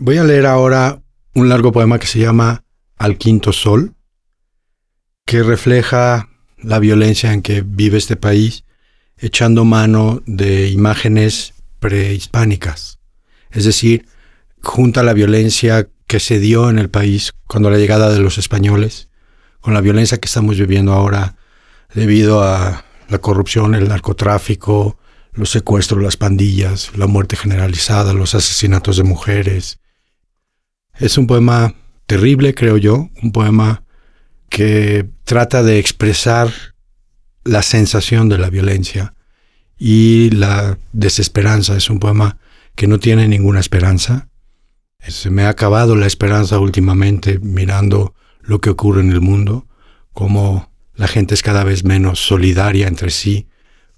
Voy a leer ahora un largo poema que se llama Al quinto sol, que refleja la violencia en que vive este país, echando mano de imágenes prehispánicas. Es decir, junta la violencia que se dio en el país cuando la llegada de los españoles, con la violencia que estamos viviendo ahora debido a la corrupción, el narcotráfico, los secuestros, las pandillas, la muerte generalizada, los asesinatos de mujeres. Es un poema terrible, creo yo, un poema que trata de expresar la sensación de la violencia y la desesperanza. Es un poema que no tiene ninguna esperanza. Se me ha acabado la esperanza últimamente mirando lo que ocurre en el mundo, cómo la gente es cada vez menos solidaria entre sí,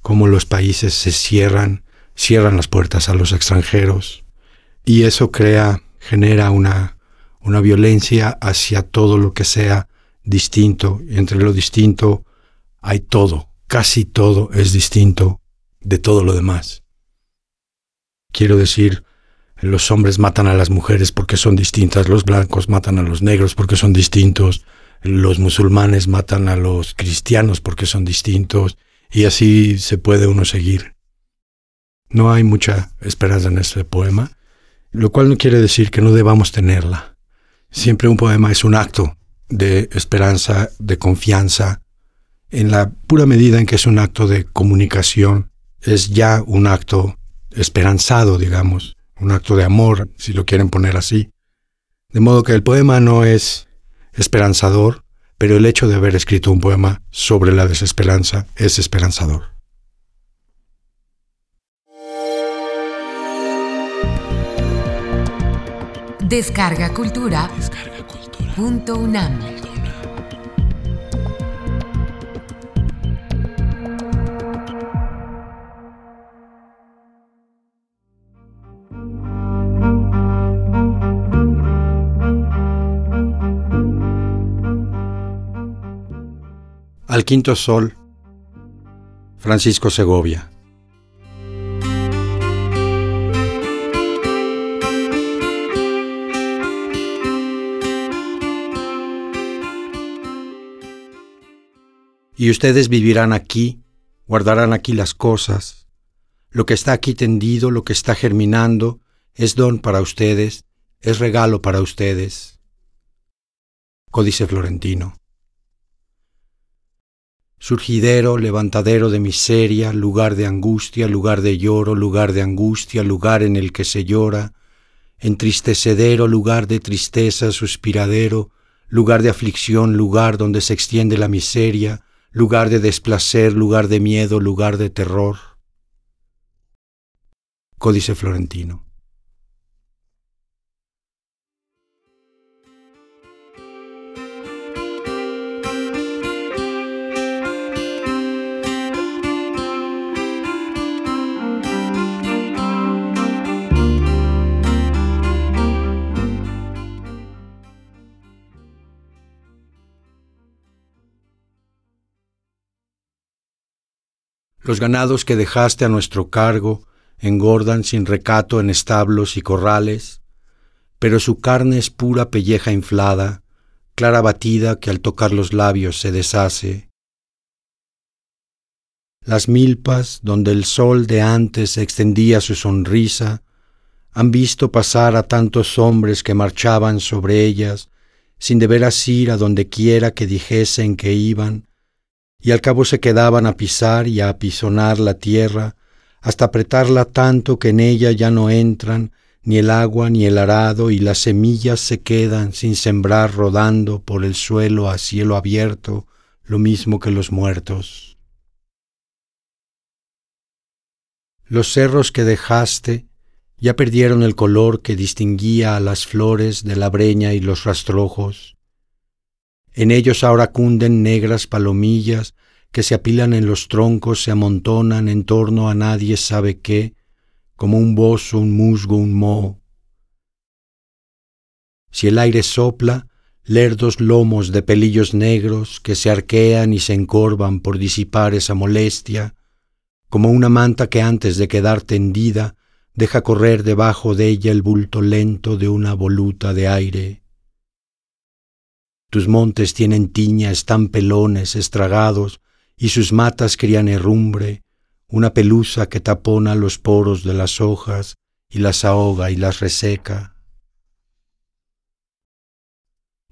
cómo los países se cierran, cierran las puertas a los extranjeros. Y eso crea, genera una, una violencia hacia todo lo que sea distinto. Y entre lo distinto hay todo, casi todo es distinto de todo lo demás. Quiero decir, los hombres matan a las mujeres porque son distintas, los blancos matan a los negros porque son distintos, los musulmanes matan a los cristianos porque son distintos, y así se puede uno seguir. No hay mucha esperanza en este poema, lo cual no quiere decir que no debamos tenerla. Siempre un poema es un acto de esperanza, de confianza, en la pura medida en que es un acto de comunicación, es ya un acto esperanzado, digamos, un acto de amor, si lo quieren poner así. De modo que el poema no es esperanzador, pero el hecho de haber escrito un poema sobre la desesperanza es esperanzador. Descarga Cultura. Punto UNAM. Al quinto sol, Francisco Segovia. Y ustedes vivirán aquí, guardarán aquí las cosas. Lo que está aquí tendido, lo que está germinando, es don para ustedes, es regalo para ustedes. Códice Florentino surgidero, levantadero de miseria, lugar de angustia, lugar de lloro, lugar de angustia, lugar en el que se llora, entristecedero, lugar de tristeza, suspiradero, lugar de aflicción, lugar donde se extiende la miseria, lugar de desplacer, lugar de miedo, lugar de terror. Códice Florentino. Los ganados que dejaste a nuestro cargo engordan sin recato en establos y corrales, pero su carne es pura pelleja inflada, clara batida que al tocar los labios se deshace. Las milpas, donde el sol de antes extendía su sonrisa, han visto pasar a tantos hombres que marchaban sobre ellas, sin deberas ir a donde quiera que dijesen que iban, y al cabo se quedaban a pisar y a apisonar la tierra, hasta apretarla tanto que en ella ya no entran ni el agua ni el arado y las semillas se quedan sin sembrar rodando por el suelo a cielo abierto, lo mismo que los muertos. Los cerros que dejaste ya perdieron el color que distinguía a las flores de la breña y los rastrojos, en ellos ahora cunden negras palomillas que se apilan en los troncos, se amontonan en torno a nadie sabe qué, como un bozo, un musgo, un moho. Si el aire sopla, lerdos lomos de pelillos negros que se arquean y se encorvan por disipar esa molestia, como una manta que antes de quedar tendida deja correr debajo de ella el bulto lento de una voluta de aire. Tus montes tienen tiña, están pelones, estragados, y sus matas crían herrumbre, una pelusa que tapona los poros de las hojas y las ahoga y las reseca.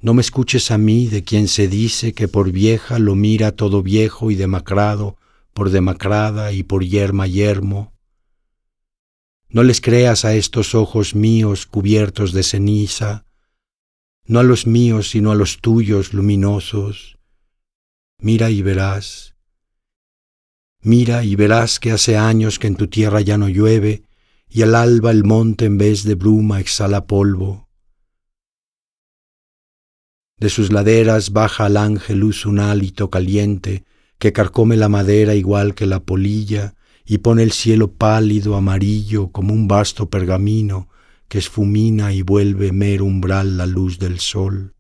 No me escuches a mí de quien se dice que por vieja lo mira todo viejo y demacrado, por demacrada y por yerma yermo. No les creas a estos ojos míos cubiertos de ceniza, no a los míos sino a los tuyos luminosos. Mira y verás. Mira y verás que hace años que en tu tierra ya no llueve, y al alba el monte en vez de bruma exhala polvo. De sus laderas baja al ángel luz un hálito caliente que carcome la madera igual que la polilla y pone el cielo pálido amarillo como un vasto pergamino que esfumina y vuelve mero umbral la luz del sol.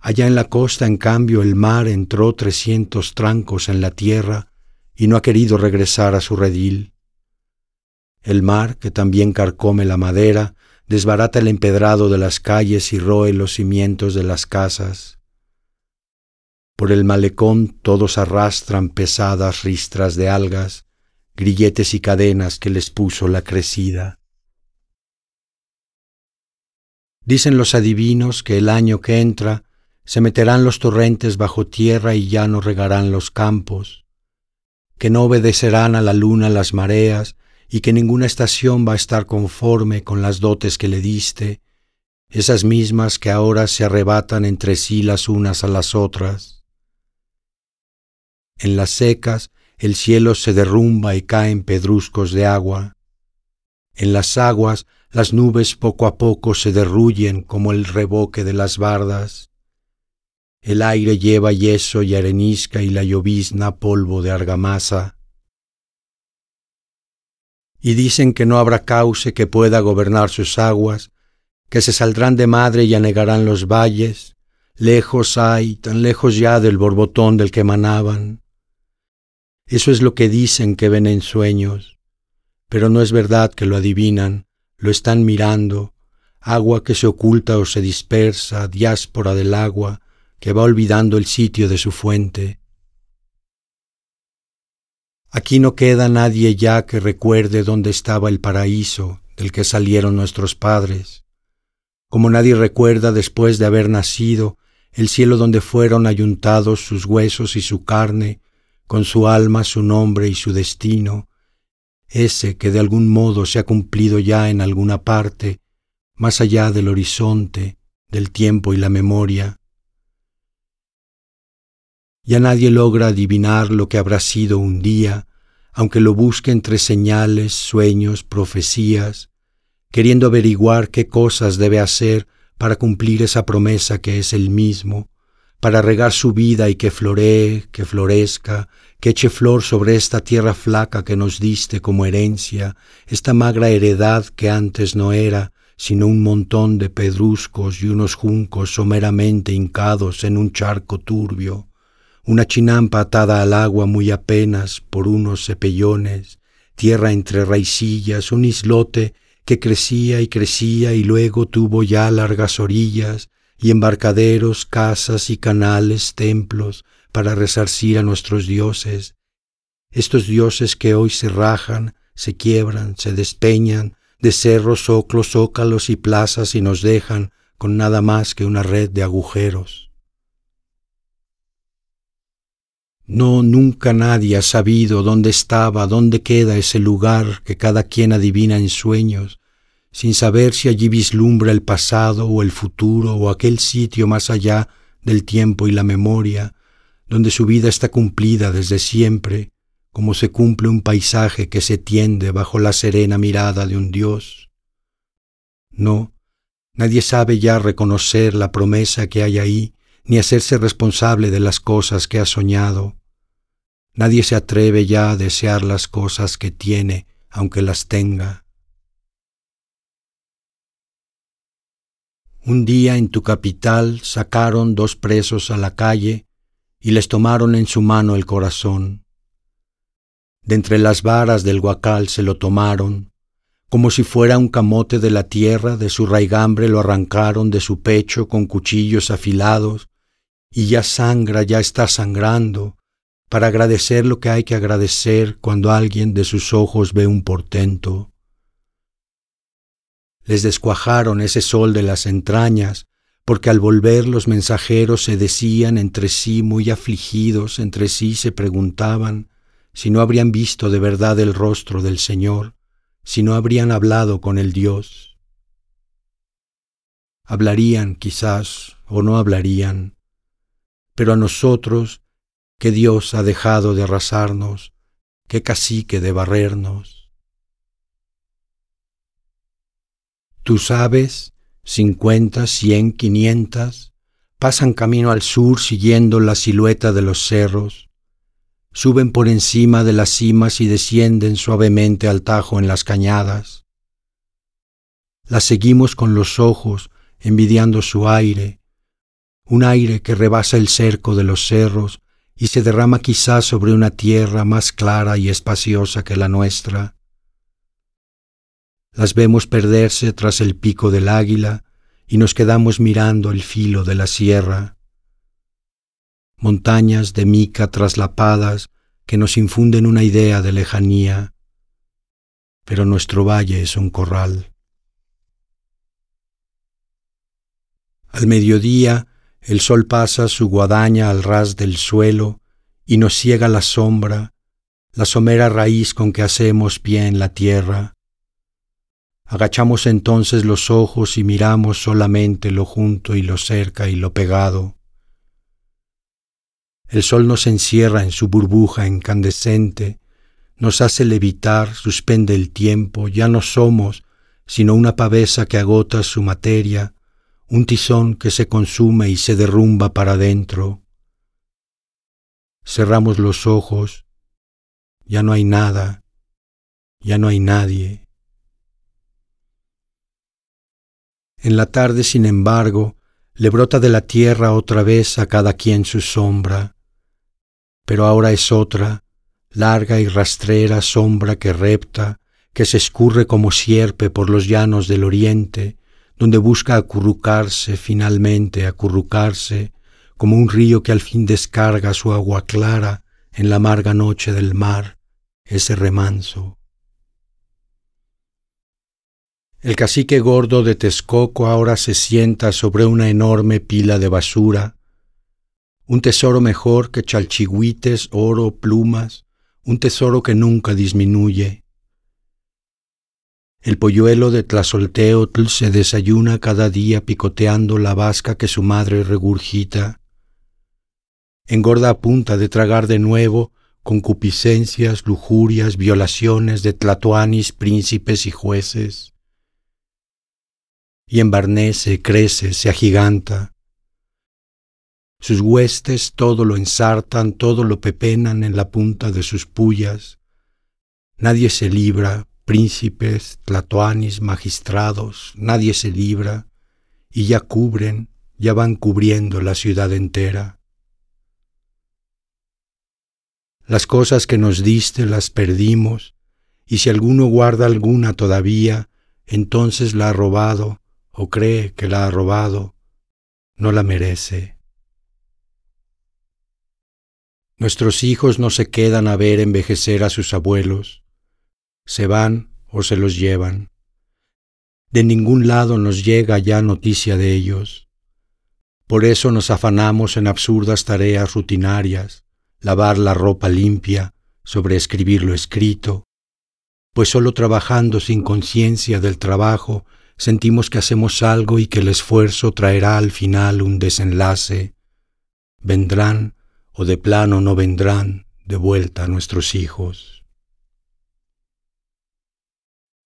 Allá en la costa, en cambio, el mar entró trescientos trancos en la tierra y no ha querido regresar a su redil. El mar, que también carcome la madera, desbarata el empedrado de las calles y roe los cimientos de las casas. Por el malecón todos arrastran pesadas ristras de algas, grilletes y cadenas que les puso la crecida. Dicen los adivinos que el año que entra se meterán los torrentes bajo tierra y ya no regarán los campos, que no obedecerán a la luna las mareas y que ninguna estación va a estar conforme con las dotes que le diste, esas mismas que ahora se arrebatan entre sí las unas a las otras. En las secas el cielo se derrumba y caen pedruscos de agua. En las aguas las nubes poco a poco se derruyen como el reboque de las bardas. El aire lleva yeso y arenisca y la llovizna polvo de argamasa y dicen que no habrá cauce que pueda gobernar sus aguas, que se saldrán de madre y anegarán los valles, lejos hay, tan lejos ya del borbotón del que emanaban. Eso es lo que dicen que ven en sueños, pero no es verdad que lo adivinan, lo están mirando, agua que se oculta o se dispersa, diáspora del agua, que va olvidando el sitio de su fuente. Aquí no queda nadie ya que recuerde dónde estaba el paraíso del que salieron nuestros padres, como nadie recuerda después de haber nacido el cielo donde fueron ayuntados sus huesos y su carne, con su alma, su nombre y su destino, ese que de algún modo se ha cumplido ya en alguna parte, más allá del horizonte, del tiempo y la memoria, ya nadie logra adivinar lo que habrá sido un día, aunque lo busque entre señales, sueños, profecías, queriendo averiguar qué cosas debe hacer para cumplir esa promesa que es el mismo, para regar su vida y que floree, que florezca, que eche flor sobre esta tierra flaca que nos diste como herencia, esta magra heredad que antes no era, sino un montón de pedruscos y unos juncos someramente hincados en un charco turbio, una chinampa atada al agua muy apenas por unos cepellones, tierra entre raicillas, un islote que crecía y crecía y luego tuvo ya largas orillas y embarcaderos, casas y canales, templos para resarcir a nuestros dioses, estos dioses que hoy se rajan, se quiebran, se despeñan de cerros, oclos, zócalos y plazas y nos dejan con nada más que una red de agujeros. No, nunca nadie ha sabido dónde estaba, dónde queda ese lugar que cada quien adivina en sueños, sin saber si allí vislumbra el pasado o el futuro o aquel sitio más allá del tiempo y la memoria, donde su vida está cumplida desde siempre, como se cumple un paisaje que se tiende bajo la serena mirada de un Dios. No, nadie sabe ya reconocer la promesa que hay ahí, ni hacerse responsable de las cosas que ha soñado. Nadie se atreve ya a desear las cosas que tiene, aunque las tenga. Un día en tu capital sacaron dos presos a la calle y les tomaron en su mano el corazón. De entre las varas del guacal se lo tomaron, como si fuera un camote de la tierra, de su raigambre lo arrancaron de su pecho con cuchillos afilados, y ya sangra, ya está sangrando, para agradecer lo que hay que agradecer cuando alguien de sus ojos ve un portento. Les descuajaron ese sol de las entrañas, porque al volver los mensajeros se decían entre sí muy afligidos, entre sí se preguntaban si no habrían visto de verdad el rostro del Señor, si no habrían hablado con el Dios. Hablarían quizás o no hablarían, pero a nosotros que Dios ha dejado de arrasarnos, que cacique de barrernos. Tú sabes, cincuenta, cien, quinientas, pasan camino al sur siguiendo la silueta de los cerros, suben por encima de las cimas y descienden suavemente al tajo en las cañadas. Las seguimos con los ojos, envidiando su aire, un aire que rebasa el cerco de los cerros y se derrama quizás sobre una tierra más clara y espaciosa que la nuestra. Las vemos perderse tras el pico del águila y nos quedamos mirando el filo de la sierra. Montañas de mica traslapadas que nos infunden una idea de lejanía, pero nuestro valle es un corral. Al mediodía, el sol pasa su guadaña al ras del suelo y nos ciega la sombra, la somera raíz con que hacemos pie en la tierra. Agachamos entonces los ojos y miramos solamente lo junto y lo cerca y lo pegado. El sol nos encierra en su burbuja incandescente, nos hace levitar, suspende el tiempo, ya no somos sino una pavesa que agota su materia, un tizón que se consume y se derrumba para adentro. Cerramos los ojos, ya no hay nada, ya no hay nadie. En la tarde, sin embargo, le brota de la tierra otra vez a cada quien su sombra, pero ahora es otra, larga y rastrera sombra que repta, que se escurre como sierpe por los llanos del oriente, donde busca acurrucarse, finalmente acurrucarse, como un río que al fin descarga su agua clara en la amarga noche del mar, ese remanso. El cacique gordo de Texcoco ahora se sienta sobre una enorme pila de basura, un tesoro mejor que chalchigüites, oro, plumas, un tesoro que nunca disminuye, el polluelo de Tlazolteotl se desayuna cada día picoteando la vasca que su madre regurgita. Engorda a punta de tragar de nuevo concupiscencias, lujurias, violaciones de tlatoanis, príncipes y jueces. Y embarnece, crece, se agiganta. Sus huestes todo lo ensartan, todo lo pepenan en la punta de sus pullas. Nadie se libra, príncipes, tlatoanis, magistrados, nadie se libra, y ya cubren, ya van cubriendo la ciudad entera. Las cosas que nos diste las perdimos, y si alguno guarda alguna todavía, entonces la ha robado, o cree que la ha robado, no la merece. Nuestros hijos no se quedan a ver envejecer a sus abuelos, se van o se los llevan. De ningún lado nos llega ya noticia de ellos. Por eso nos afanamos en absurdas tareas rutinarias, lavar la ropa limpia, sobreescribir lo escrito, pues solo trabajando sin conciencia del trabajo sentimos que hacemos algo y que el esfuerzo traerá al final un desenlace. Vendrán o de plano no vendrán de vuelta nuestros hijos.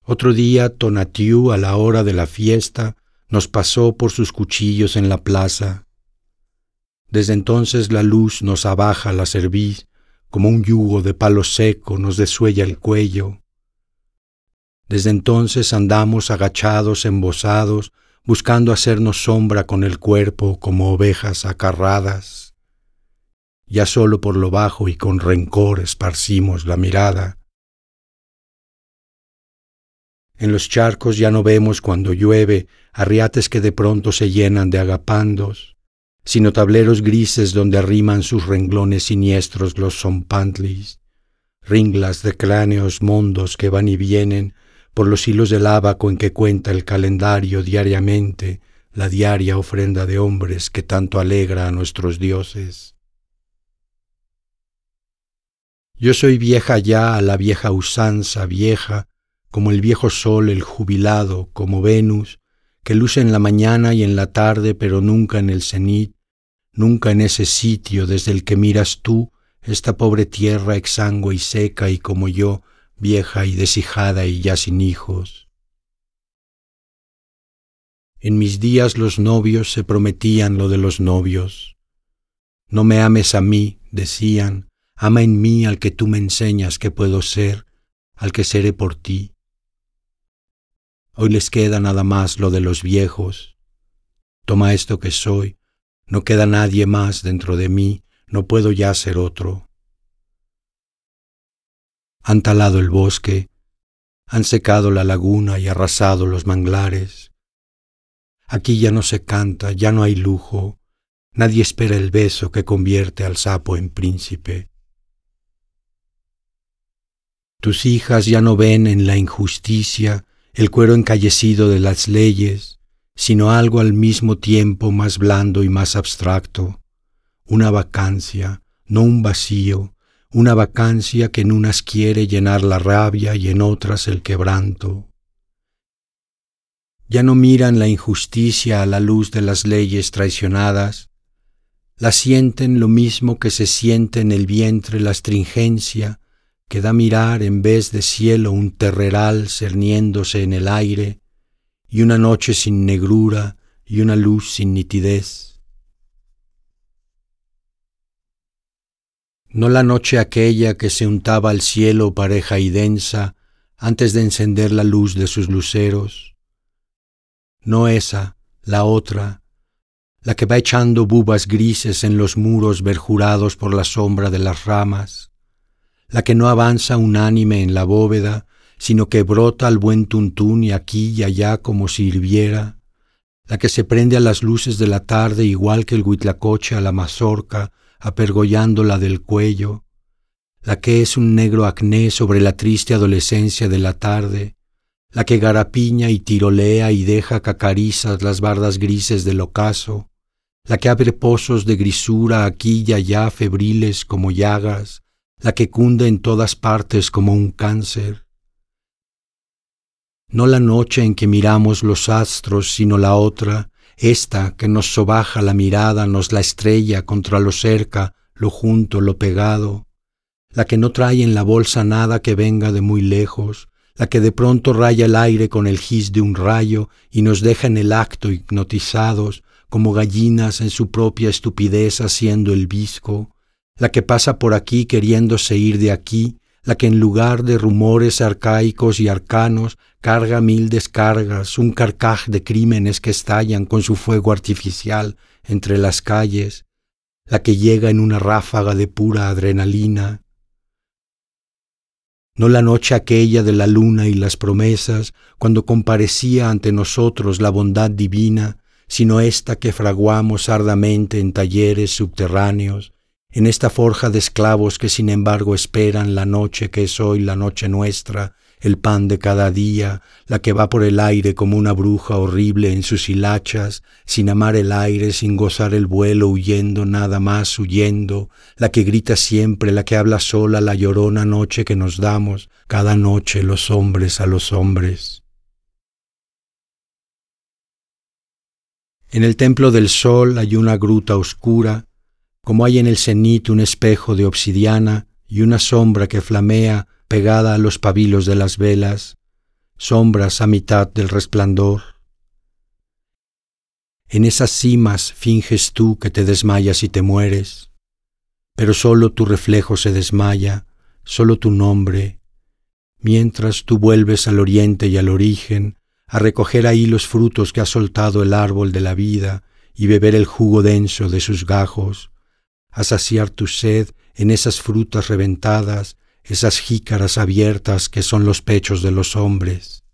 Otro día Tonatiu a la hora de la fiesta nos pasó por sus cuchillos en la plaza. Desde entonces la luz nos abaja la cerviz, como un yugo de palo seco nos desuella el cuello. Desde entonces andamos agachados, embosados, buscando hacernos sombra con el cuerpo como ovejas acarradas. ya solo por lo bajo y con rencor esparcimos la mirada. En los charcos ya no vemos cuando llueve arriates que de pronto se llenan de agapandos, sino tableros grises donde arriman sus renglones siniestros los zompantlis, ringlas de cráneos mondos que van y vienen por los hilos del abaco en que cuenta el calendario diariamente la diaria ofrenda de hombres que tanto alegra a nuestros dioses. Yo soy vieja ya a la vieja usanza vieja, como el viejo sol, el jubilado, como Venus, que luce en la mañana y en la tarde, pero nunca en el cenit, nunca en ese sitio desde el que miras tú esta pobre tierra exangua y seca y como yo, vieja y deshijada y ya sin hijos. En mis días los novios se prometían lo de los novios. No me ames a mí, decían, Ama en mí al que tú me enseñas que puedo ser, al que seré por ti. Hoy les queda nada más lo de los viejos. Toma esto que soy, no queda nadie más dentro de mí, no puedo ya ser otro. Han talado el bosque, han secado la laguna y arrasado los manglares. Aquí ya no se canta, ya no hay lujo, nadie espera el beso que convierte al sapo en príncipe. Tus hijas ya no ven en la injusticia el cuero encallecido de las leyes, sino algo al mismo tiempo más blando y más abstracto, una vacancia, no un vacío, una vacancia que en unas quiere llenar la rabia y en otras el quebranto. Ya no miran la injusticia a la luz de las leyes traicionadas, la sienten lo mismo que se siente en el vientre la astringencia que da mirar en vez de cielo un terreral cerniéndose en el aire, y una noche sin negrura y una luz sin nitidez. No la noche aquella que se untaba al cielo pareja y densa antes de encender la luz de sus luceros, no esa, la otra, la que va echando bubas grises en los muros verjurados por la sombra de las ramas, la que no avanza unánime en la bóveda, sino que brota al buen tuntún y aquí y allá como si hirviera, la que se prende a las luces de la tarde igual que el huitlacoche a la mazorca, apergollándola del cuello, la que es un negro acné sobre la triste adolescencia de la tarde, la que garapiña y tirolea y deja cacarizas las bardas grises del ocaso, la que abre pozos de grisura aquí y allá febriles como llagas, la que cunde en todas partes como un cáncer. No la noche en que miramos los astros, sino la otra, esta que nos sobaja la mirada, nos la estrella contra lo cerca, lo junto, lo pegado, la que no trae en la bolsa nada que venga de muy lejos, la que de pronto raya el aire con el gis de un rayo y nos deja en el acto hipnotizados, como gallinas en su propia estupidez haciendo el visco, la que pasa por aquí queriéndose ir de aquí, la que en lugar de rumores arcaicos y arcanos carga mil descargas, un carcaj de crímenes que estallan con su fuego artificial entre las calles, la que llega en una ráfaga de pura adrenalina. No la noche aquella de la luna y las promesas, cuando comparecía ante nosotros la bondad divina, sino esta que fraguamos ardamente en talleres subterráneos, en esta forja de esclavos que sin embargo esperan la noche que es hoy la noche nuestra, el pan de cada día, la que va por el aire como una bruja horrible en sus hilachas, sin amar el aire, sin gozar el vuelo, huyendo nada más, huyendo, la que grita siempre, la que habla sola la llorona noche que nos damos, cada noche los hombres a los hombres. En el templo del sol hay una gruta oscura, como hay en el cenit un espejo de obsidiana y una sombra que flamea pegada a los pabilos de las velas, sombras a mitad del resplandor. En esas cimas finges tú que te desmayas y te mueres, pero solo tu reflejo se desmaya, solo tu nombre, mientras tú vuelves al oriente y al origen, a recoger ahí los frutos que ha soltado el árbol de la vida y beber el jugo denso de sus gajos, a saciar tu sed en esas frutas reventadas, esas jícaras abiertas que son los pechos de los hombres.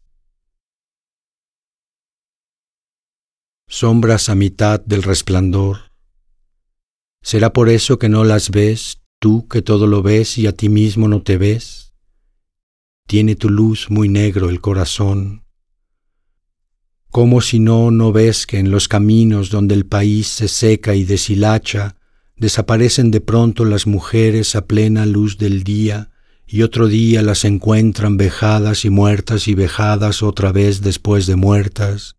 Sombras a mitad del resplandor. ¿Será por eso que no las ves, tú que todo lo ves y a ti mismo no te ves? Tiene tu luz muy negro el corazón. ¿Cómo si no no ves que en los caminos donde el país se seca y deshilacha, desaparecen de pronto las mujeres a plena luz del día, y otro día las encuentran vejadas y muertas y vejadas otra vez después de muertas.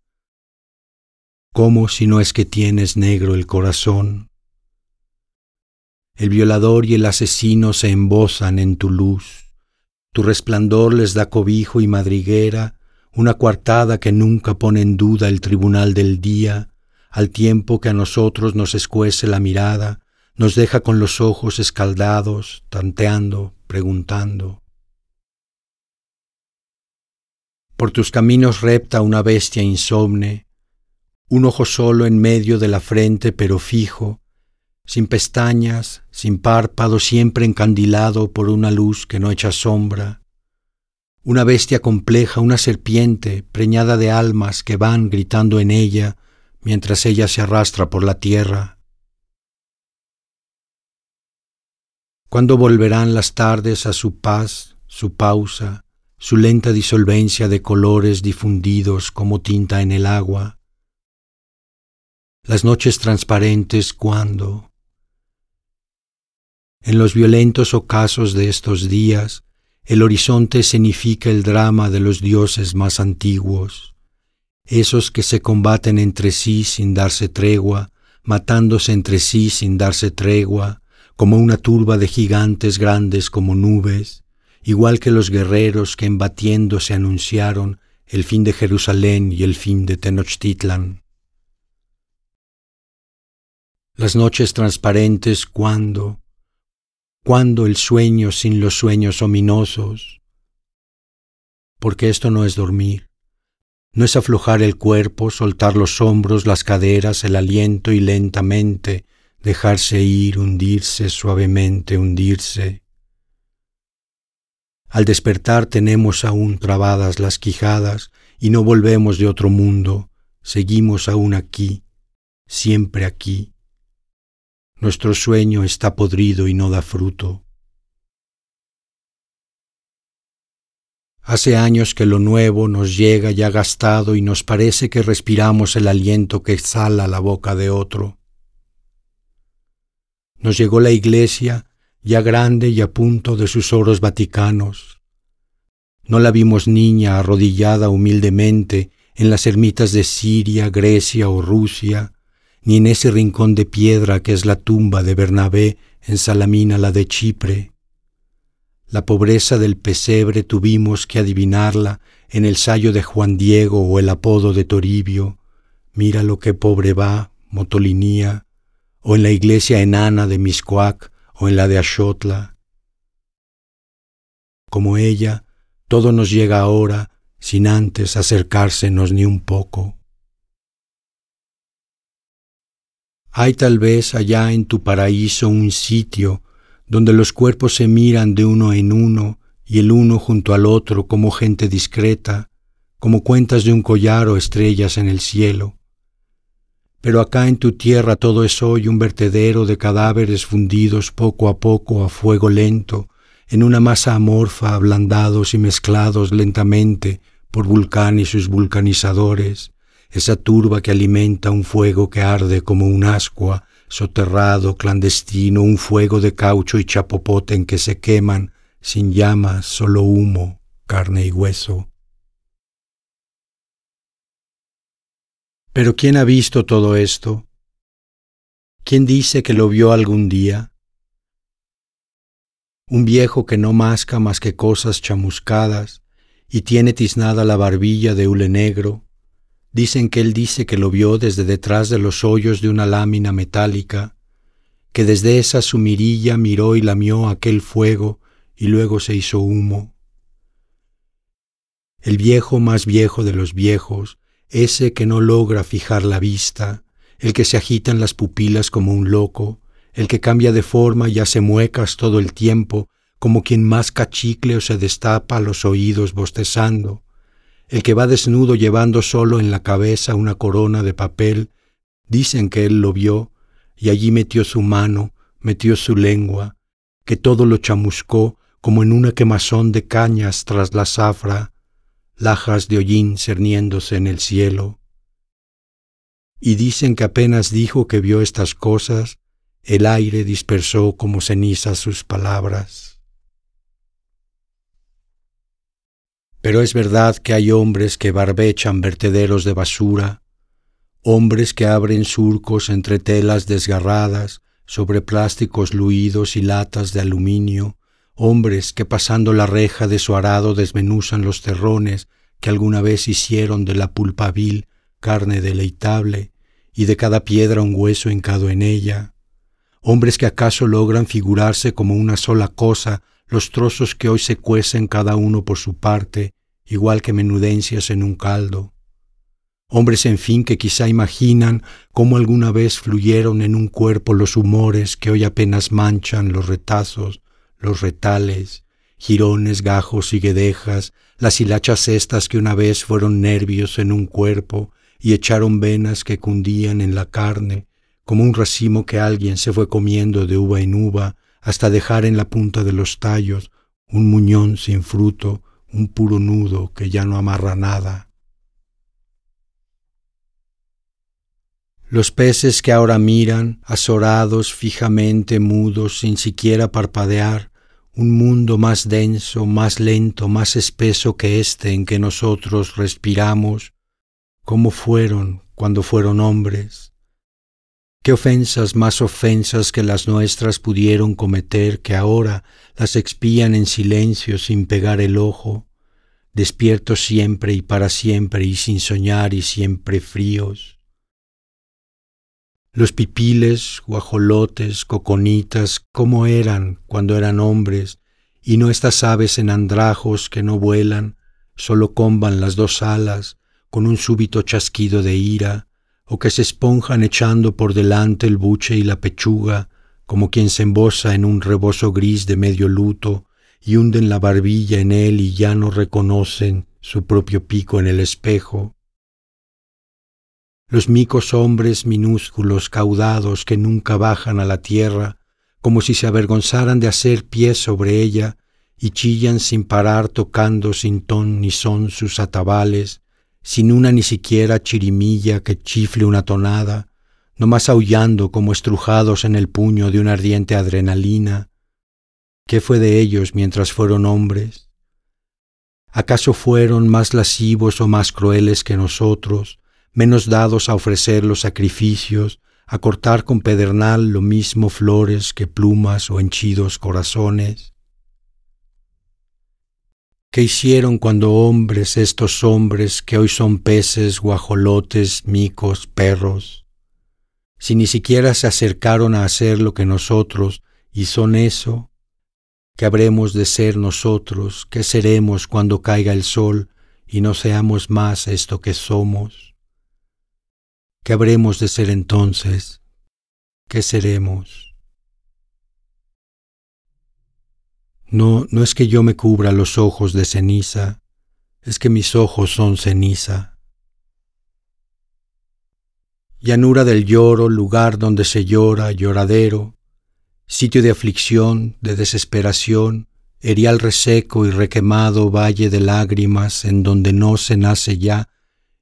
¿Cómo si no es que tienes negro el corazón? El violador y el asesino se embozan en tu luz, tu resplandor les da cobijo y madriguera, una coartada que nunca pone en duda el tribunal del día, al tiempo que a nosotros nos escuece la mirada, nos deja con los ojos escaldados, tanteando, preguntando. Por tus caminos repta una bestia insomne, un ojo solo en medio de la frente pero fijo, sin pestañas, sin párpado, siempre encandilado por una luz que no echa sombra, una bestia compleja, una serpiente preñada de almas que van gritando en ella mientras ella se arrastra por la tierra, ¿Cuándo volverán las tardes a su paz, su pausa, su lenta disolvencia de colores difundidos como tinta en el agua? Las noches transparentes, ¿cuándo? En los violentos ocasos de estos días, el horizonte escenifica el drama de los dioses más antiguos, esos que se combaten entre sí sin darse tregua, matándose entre sí sin darse tregua, como una turba de gigantes grandes como nubes, igual que los guerreros que embatiéndose anunciaron el fin de Jerusalén y el fin de Tenochtitlan. Las noches transparentes cuando, cuando el sueño sin los sueños ominosos, porque esto no es dormir, no es aflojar el cuerpo, soltar los hombros, las caderas, el aliento y lentamente dejarse ir, hundirse suavemente, hundirse. Al despertar tenemos aún trabadas las quijadas y no volvemos de otro mundo, seguimos aún aquí, siempre aquí. Nuestro sueño está podrido y no da fruto. Hace años que lo nuevo nos llega ya gastado y nos parece que respiramos el aliento que exhala la boca de otro. Nos llegó la iglesia ya grande y a punto de sus oros vaticanos. No la vimos niña arrodillada humildemente en las ermitas de Siria, Grecia o Rusia, ni en ese rincón de piedra que es la tumba de Bernabé en Salamina la de Chipre. La pobreza del pesebre tuvimos que adivinarla en el sayo de Juan Diego o el apodo de Toribio. Mira lo que pobre va, motolinía, o en la iglesia enana de Miscoac o en la de Ashotla. Como ella, todo nos llega ahora sin antes acercársenos ni un poco. Hay tal vez allá en tu paraíso un sitio donde los cuerpos se miran de uno en uno y el uno junto al otro como gente discreta, como cuentas de un collar o estrellas en el cielo. Pero acá en tu tierra todo es hoy un vertedero de cadáveres fundidos poco a poco a fuego lento, en una masa amorfa, ablandados y mezclados lentamente por Vulcán y sus vulcanizadores, esa turba que alimenta un fuego que arde como un ascua, soterrado, clandestino, un fuego de caucho y chapopote en que se queman, sin llamas, solo humo, carne y hueso. Pero ¿quién ha visto todo esto? ¿Quién dice que lo vio algún día? Un viejo que no masca más que cosas chamuscadas y tiene tiznada la barbilla de hule negro, dicen que él dice que lo vio desde detrás de los hoyos de una lámina metálica, que desde esa su mirilla miró y lamió aquel fuego y luego se hizo humo. El viejo más viejo de los viejos, ese que no logra fijar la vista, el que se agita en las pupilas como un loco, el que cambia de forma y hace muecas todo el tiempo, como quien masca chicle o se destapa los oídos bostezando, el que va desnudo llevando solo en la cabeza una corona de papel, dicen que él lo vio, y allí metió su mano, metió su lengua, que todo lo chamuscó como en una quemazón de cañas tras la zafra, lajas de hollín cerniéndose en el cielo. Y dicen que apenas dijo que vio estas cosas, el aire dispersó como ceniza sus palabras. Pero es verdad que hay hombres que barbechan vertederos de basura, hombres que abren surcos entre telas desgarradas sobre plásticos luidos y latas de aluminio, hombres que pasando la reja de su arado desmenuzan los terrones que alguna vez hicieron de la pulpa vil carne deleitable y de cada piedra un hueso hincado en ella, hombres que acaso logran figurarse como una sola cosa los trozos que hoy se cuecen cada uno por su parte, igual que menudencias en un caldo, hombres en fin que quizá imaginan cómo alguna vez fluyeron en un cuerpo los humores que hoy apenas manchan los retazos los retales, jirones, gajos y guedejas, las hilachas estas que una vez fueron nervios en un cuerpo y echaron venas que cundían en la carne, como un racimo que alguien se fue comiendo de uva en uva hasta dejar en la punta de los tallos un muñón sin fruto, un puro nudo que ya no amarra nada. Los peces que ahora miran, azorados fijamente, mudos, sin siquiera parpadear, un mundo más denso, más lento, más espeso que este en que nosotros respiramos, como fueron cuando fueron hombres. ¿Qué ofensas más ofensas que las nuestras pudieron cometer que ahora las expían en silencio sin pegar el ojo, despiertos siempre y para siempre y sin soñar y siempre fríos? Los pipiles, guajolotes, coconitas, cómo eran cuando eran hombres, y no estas aves en andrajos que no vuelan, solo comban las dos alas con un súbito chasquido de ira, o que se esponjan echando por delante el buche y la pechuga, como quien se embosa en un rebozo gris de medio luto, y hunden la barbilla en él y ya no reconocen su propio pico en el espejo los micos hombres minúsculos caudados que nunca bajan a la tierra, como si se avergonzaran de hacer pie sobre ella, y chillan sin parar tocando sin ton ni son sus atabales, sin una ni siquiera chirimilla que chifle una tonada, nomás aullando como estrujados en el puño de una ardiente adrenalina. ¿Qué fue de ellos mientras fueron hombres? ¿Acaso fueron más lascivos o más crueles que nosotros, menos dados a ofrecer los sacrificios, a cortar con pedernal lo mismo flores que plumas o henchidos corazones. ¿Qué hicieron cuando hombres estos hombres que hoy son peces, guajolotes, micos, perros? Si ni siquiera se acercaron a hacer lo que nosotros y son eso, ¿qué habremos de ser nosotros? ¿Qué seremos cuando caiga el sol y no seamos más esto que somos? ¿Qué habremos de ser entonces? ¿Qué seremos? No, no es que yo me cubra los ojos de ceniza, es que mis ojos son ceniza. Llanura del lloro, lugar donde se llora, lloradero, sitio de aflicción, de desesperación, erial reseco y requemado valle de lágrimas en donde no se nace ya,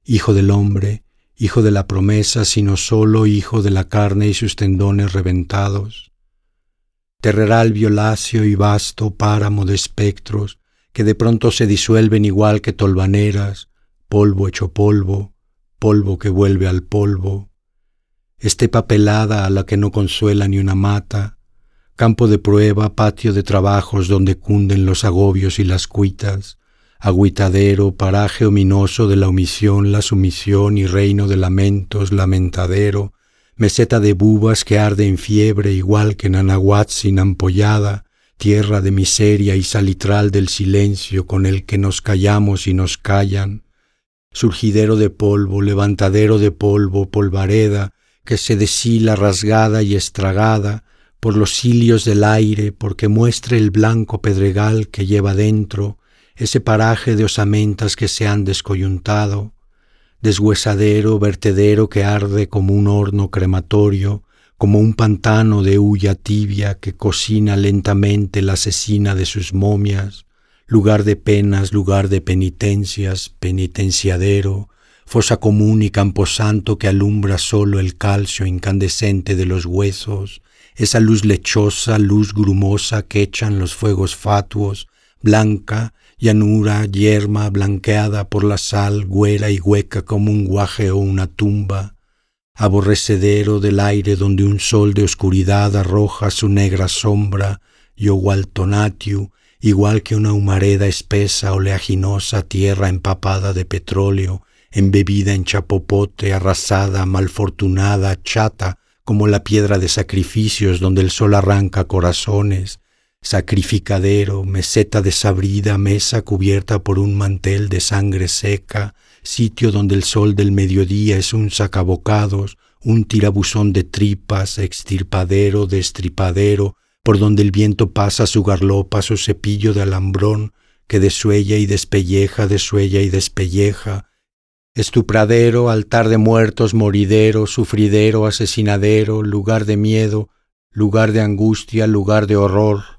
hijo del hombre, hijo de la promesa, sino solo hijo de la carne y sus tendones reventados. Terreral violáceo y vasto páramo de espectros que de pronto se disuelven igual que tolvaneras, polvo hecho polvo, polvo que vuelve al polvo, estepa pelada a la que no consuela ni una mata, campo de prueba, patio de trabajos donde cunden los agobios y las cuitas, agüitadero, paraje ominoso de la omisión, la sumisión y reino de lamentos, lamentadero, meseta de bubas que arde en fiebre igual que sin ampollada, tierra de miseria y salitral del silencio con el que nos callamos y nos callan, surgidero de polvo, levantadero de polvo, polvareda, que se deshila rasgada y estragada, por los cilios del aire, porque muestre el blanco pedregal que lleva dentro, ese paraje de osamentas que se han descoyuntado, deshuesadero, vertedero que arde como un horno crematorio, como un pantano de hulla tibia que cocina lentamente la asesina de sus momias, lugar de penas, lugar de penitencias, penitenciadero, fosa común y camposanto que alumbra solo el calcio incandescente de los huesos, esa luz lechosa, luz grumosa que echan los fuegos fatuos, blanca, llanura, yerma, blanqueada por la sal, güera y hueca como un guaje o una tumba, aborrecedero del aire donde un sol de oscuridad arroja su negra sombra, yogualtonatiu, igual que una humareda espesa oleaginosa tierra empapada de petróleo, embebida en chapopote, arrasada, malfortunada, chata, como la piedra de sacrificios donde el sol arranca corazones, sacrificadero, meseta desabrida, mesa cubierta por un mantel de sangre seca, sitio donde el sol del mediodía es un sacabocados, un tirabuzón de tripas, extirpadero, destripadero, por donde el viento pasa su garlopa, su cepillo de alambrón, que desuella y despelleja, desuella y despelleja, estupradero, altar de muertos, moridero, sufridero, asesinadero, lugar de miedo, lugar de angustia, lugar de horror.